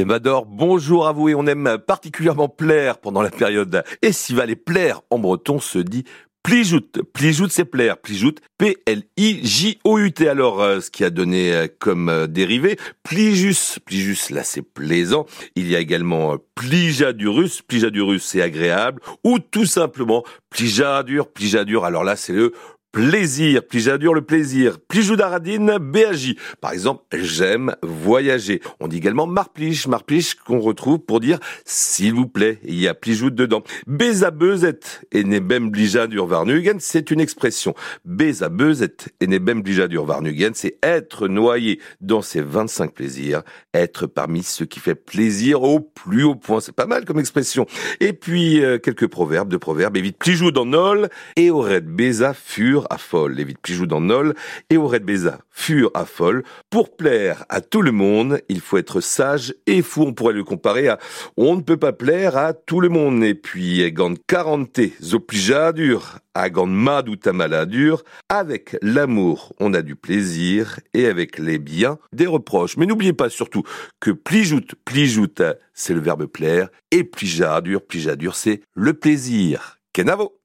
Mador, bonjour à vous et on aime particulièrement plaire pendant la période. Estivale et plaire en breton se dit Plijoute, plijoute c'est plaire, plijoute, P-L-I-J-O-U-T. Alors, euh, ce qui a donné euh, comme euh, dérivé, plijus, plijus là c'est plaisant. Il y a également plijadurus, plijadurus c'est agréable, ou tout simplement plijadur, plijadur. Alors là c'est le plaisir, plijadur le plaisir, plijoudaradine, BAJ. Par exemple, j'aime voyager. On dit également marpliche, marpliche qu'on retrouve pour dire s'il vous plaît. Il y a plijoute dedans. Bezabezet et nebem varnugen, c'est une expression. Bezabezet et nebem varnugen, c'est être noyé dans ses 25 plaisirs, être parmi ceux qui fait plaisir au plus haut point. C'est pas mal comme expression. Et puis, euh, quelques proverbes, de proverbes. Évite plijou dans nol et aurait beza fur à folle. Les Plijou dans Nol et au Red Beza furent à folle. Pour plaire à tout le monde, il faut être sage et fou. On pourrait le comparer à on ne peut pas plaire à tout le monde. Et puis, gant 40 zo dur, à gant mad ou tamaladur, avec l'amour, on a du plaisir et avec les biens, des reproches. Mais n'oubliez pas surtout que plijoute, plijoute, c'est le verbe plaire et plijadur, plijadur, c'est le plaisir. Kenavo!